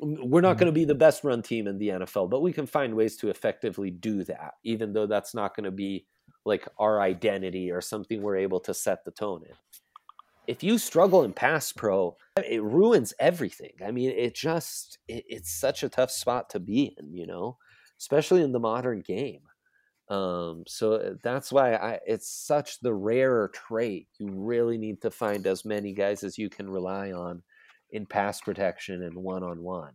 we're not Mhm. going to be the best run team in the NFL, but we can find ways to effectively do that, even though that's not going to be like our identity or something we're able to set the tone in. If you struggle in pass pro, it ruins everything. I mean, it just it, it's such a tough spot to be in, you know, especially in the modern game. Um, so uh, that's why I, it's such the rarer trait. You really need to find as many guys as you can rely on in pass protection and one on one.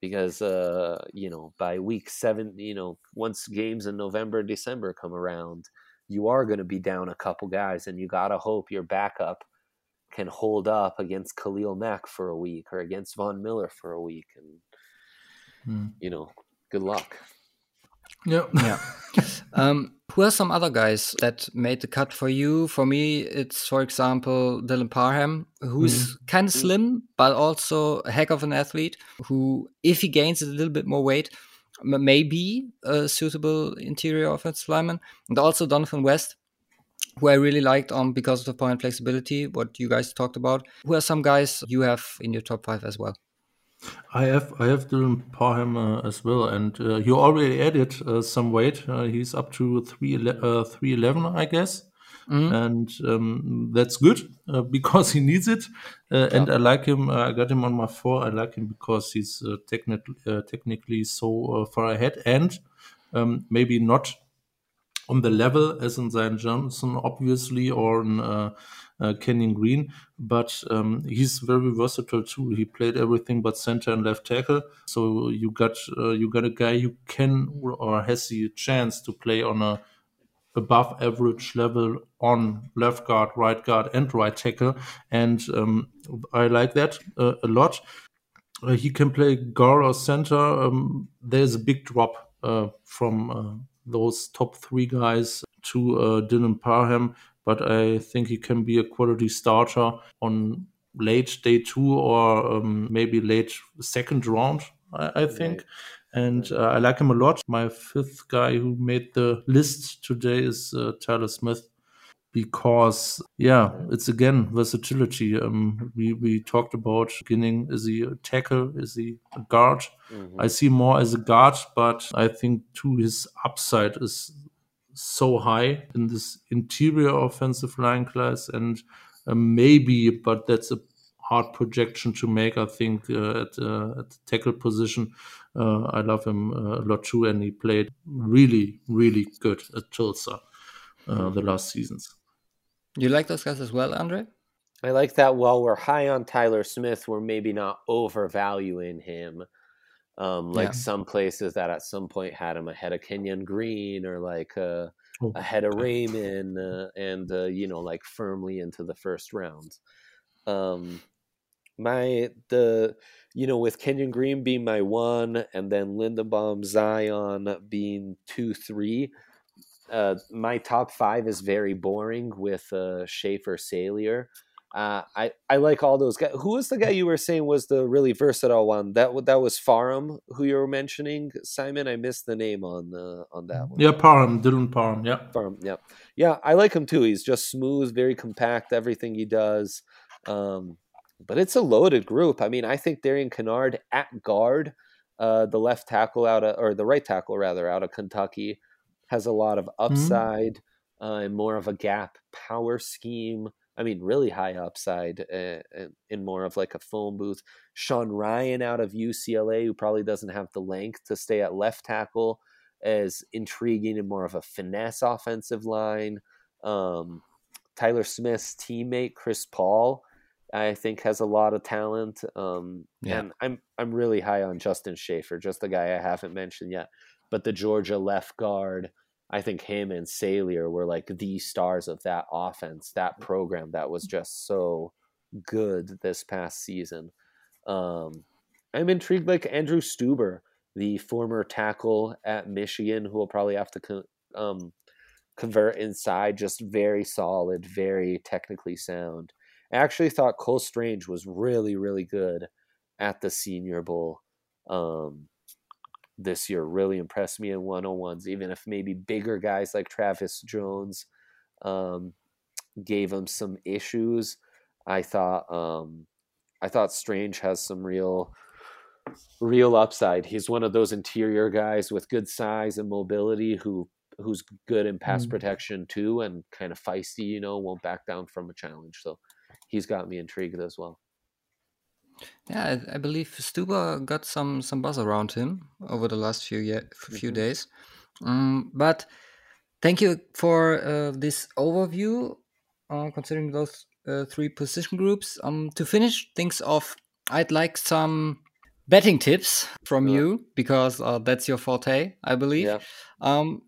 Because uh, you know, by week seven, you know, once games in November, December come around, you are going to be down a couple guys, and you gotta hope your backup can hold up against Khalil Mack for a week or against Von Miller for a week, and hmm. you know, good luck. Yeah. yeah. um, who are some other guys that made the cut for you? For me, it's for example Dylan Parham, who's mm. kind of slim but also a heck of an athlete. Who, if he gains a little bit more weight, may be a suitable interior offensive lineman. And also Dohnovan West, who I really liked on um, because of the point flexibility, what you guys talked about. Who are some guys you have in your top five as well? I have I have Dylan Parham uh, as well, and uh, he already added uh, some weight. Uh, he's up to three uh, three eleven, I guess, mm-hmm. and um, that's good uh, because he needs it. And I like him. I got him on my four. I like him because he's technically technically so far ahead, and um, maybe not on the level as in Zion Johnson, obviously, or in uh, uh, Kenyon Green, but um, he's very versatile too. He played everything but center and left tackle. So you got uh, you got a guy who can or has the chance to play on a above average level on left guard, right guard, and right tackle, and um, I like that uh, a lot. Uh, he can play guard or center. Um, there's a big drop uh, from those top three guys to uh, Dylan Parham, but I think he can be a quality starter on late day two or um, maybe late second round. I, I think. Right. And uh, I like him a lot. My fifth guy who made the list today is uh, Tyler Smith because yeah it's again versatility um, we we talked about beginning is he a tackle is he a guard mm-hmm. i see more as a guard but i think too his upside is so high in this interior offensive line class and uh, maybe but that's a hard projection to make i think uh, at, uh, at the tackle position uh, i love him uh, a lot too and he played really really good at tulsa uh, the last seasons you like those guys as well, Andre? I like that while we're high on Tyler Smith, we're maybe not overvaluing him. Um, like yeah. some places that at some point had him ahead of Kenyon Green or like uh, oh, ahead of Raimann uh, and, uh, you know, like firmly into the first round. Um, my, the, you know, with Kenyon Green being my one and then Linderbaum Zion being two, three, uh, my top five is very boring with uh, Shaffer Salyer. Uh, I I like all those guys. Who was the guy you were saying was the really versatile one? That that was Parham, who you were mentioning, Simon. I missed the name on the on that one. Yeah, Parham, Dylan Parham. Yeah, Parham. Yeah, yeah. I like him too. He's just smooth, very compact. Everything he does. Um, but it's a loaded group. I mean, I think Darian Kinnard at guard, uh, the left tackle out of or the right tackle rather out of Kentucky has a lot of mm-hmm. upside mm-hmm. uh, and more of a gap power scheme. I mean, really high upside uh, in more of like a phone booth. Sean Rhyan out of UCLA, who probably doesn't have the length to stay at left tackle, as intriguing and more of a finesse offensive line. Um, Tyler Smith's teammate Chris Paul, I think, has a lot of talent. Um, yeah. And I'm I'm really high on Justin Shaffer, just the guy I haven't mentioned yet but the Georgia left guard, I think him and Salyer were like the stars of that offense, that program that was just so good this past season. Um, I'm intrigued, like Andrew Stueber, the former tackle at Michigan, who will probably have to co- um, convert inside, just very solid, very technically sound. I actually thought Cole Strange was really, really good at the Senior Bowl. Um, this year really impressed me in one on ones, even if maybe bigger guys like Travis Jones um, gave him some issues. I thought um, I thought Strange has some real real upside. He's one of those interior guys with good size and mobility who who's good in pass mm. protection too and kind of feisty, you know, won't back down from a challenge. So he's got me intrigued as well. Yeah, I, I believe Stueber got some some buzz around him over the last few year, few mm-hmm. days. Um, but thank you for uh, this overview, uh, considering those uh, three position groups. Um, to finish things off, I'd like some betting tips from you because uh, that's your forte, I believe. Yeah. Um,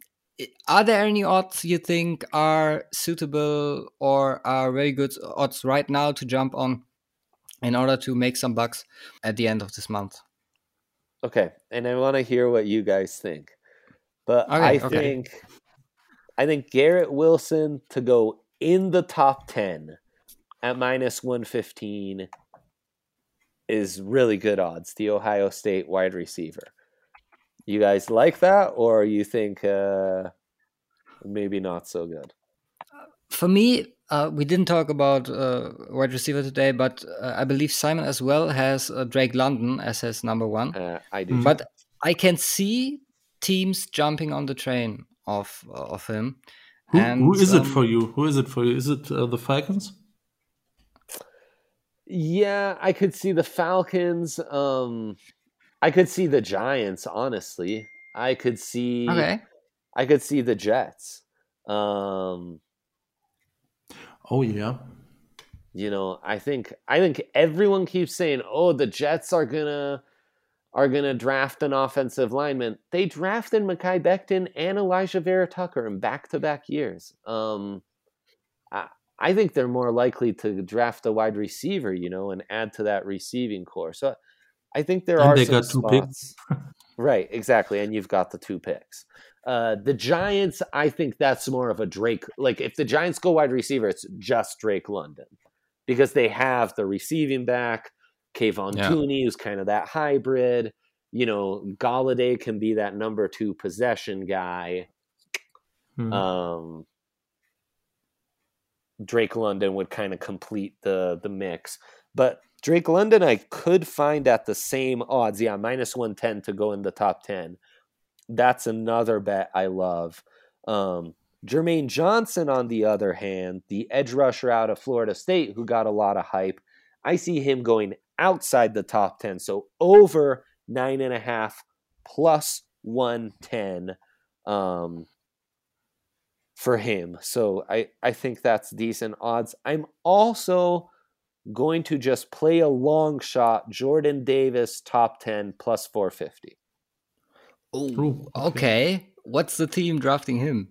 are there any odds you think are suitable or are very good odds right now to jump on in order to make some bucks at the end of this month? Okay, and I want to hear what you guys think. But okay, I okay. think I think Garrett Wilson to go in the top 10 at minus 115 is really good odds, the Ohio State wide receiver. You guys like that, or you think uh, maybe not so good? For me, uh, we didn't talk about uh, wide receiver today, but uh, I believe Simon as well has uh, Drake London as his number one. Uh, I do, but I can see teams jumping on the train of of him. Who, and, who is um, it for you? Who is it for you? Is it the Falcons? Yeah, I could see the Falcons. Um, I could see the Giants. Honestly, I could see. Okay. I could see the Jets. Um, oh yeah. You know, I think I think everyone keeps saying, "Oh, the Jets are gonna are gonna draft an offensive lineman." They drafted Mekhi Becton and Alijah Vera Tucker in back to back years. Um, I think they're more likely to draft a wide receiver, you know, and add to that receiving core. So I think there and are some spots. right, exactly. And you've got the two picks. Uh, the Giants, I think that's more of a Drake. Like if the Giants go wide receiver, it's just Drake London because they have the receiving back, Kayvon yeah. Toney, who's kind of that hybrid. You know, Golladay can be that number two possession guy. Hmm. Um, Drake London would kind of complete the the mix. But Drake London, I could find at the same odds. Yeah, minus 110 to go in the top 10. That's another bet I love. Um, Jermaine Johnson, on the other hand, the edge rusher out of Florida State, who got a lot of hype, I see him going outside the top 10. So over nine and a half plus 110. Um, for him. So I, I think that's decent odds. I'm also going to just play a long shot Jordan Davis top 10 plus 450. Ooh, okay. okay. What's the team drafting him?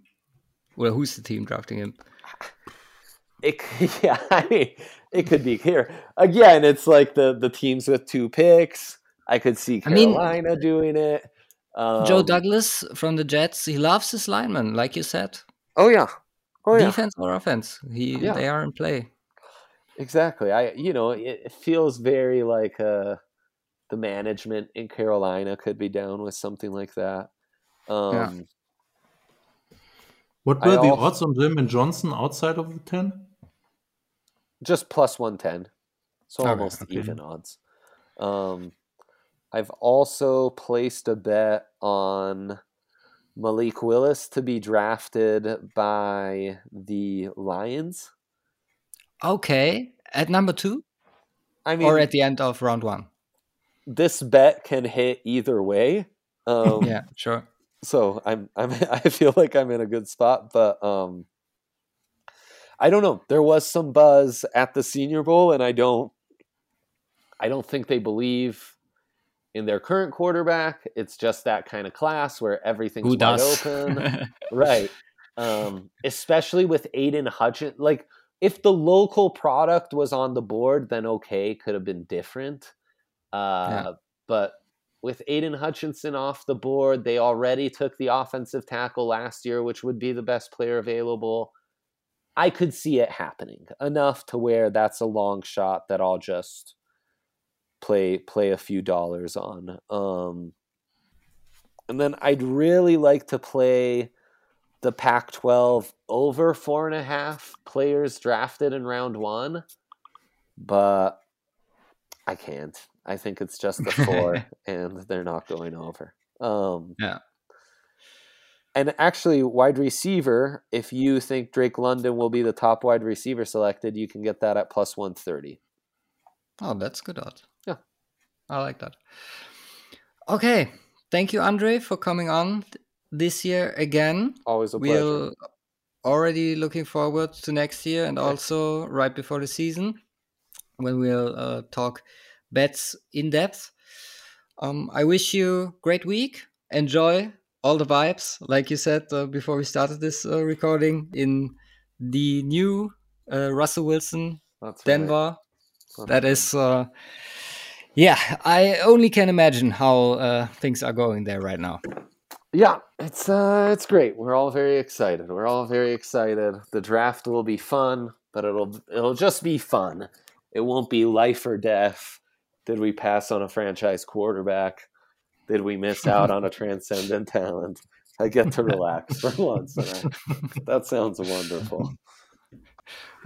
Well, who's the team drafting him? It yeah, I mean, it could be here again. It's like the the teams with two picks. I could see Carolina I mean, doing it. Um, Joe Douglas from the Jets. He loves his lineman, like you said. Oh yeah. Oh yeah. Defense or offense, he yeah. they are in play. Exactly. I you know it, feels very like uh, the management in Carolina could be down with something like that. Um, yeah. What were I the odds on Jermaine Johnson outside of the ten? Just plus one ten, so okay, almost okay. even odds. Um, I've also placed a bet on Malik Willis to be drafted by the Lions. Okay, at number two, I mean, or at the end of round one. This bet can hit either way. Um, yeah, sure. So I'm I'm I feel like I'm in a good spot, but um, I don't know. There was some buzz at the Senior Bowl, and I don't I don't think they believe in their current quarterback. It's just that kind of class where everything's wide open. right. Um, especially with Aidan Hutchinson. Like, if the local product was on the board, then okay, could have been different. Uh, yeah. But with Aidan Hutchinson off the board, they already took the offensive tackle last year, which would be the best player available. I could see it happening enough to where that's a long shot that I'll just play play a few dollars on. Um, and then I'd really like to play the Pac 12 over four and a half players drafted in round one, but I can't. I think it's just the four, and they're not going over. Um, yeah. And actually, wide receiver, if you think Drake London will be the top wide receiver selected, you can get that at plus 130. Oh, that's good odds. Yeah. I like that. Okay. Thank you, Andre, for coming on this year again. Always a pleasure. We're already looking forward to next year and also right before the season when we'll uh, talk bets in depth. Um, I wish you great week. Enjoy all the vibes, like you said uh, before we started this uh, recording in the new uh, Russell Wilson That's Denver. Right. That is, uh, yeah, I only can imagine how uh, things are going there right now. Yeah, it's uh, it's great. We're all very excited. We're all very excited. The draft will be fun, but it'll it'll just be fun. It won't be life or death. Did we pass on a franchise quarterback? Did we miss out on a transcendent talent? I get to relax for once. I, that sounds wonderful.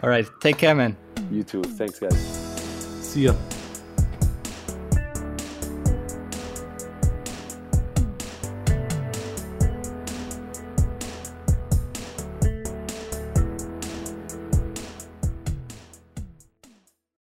All right. Take care, man. You too. Thanks, guys. See ya.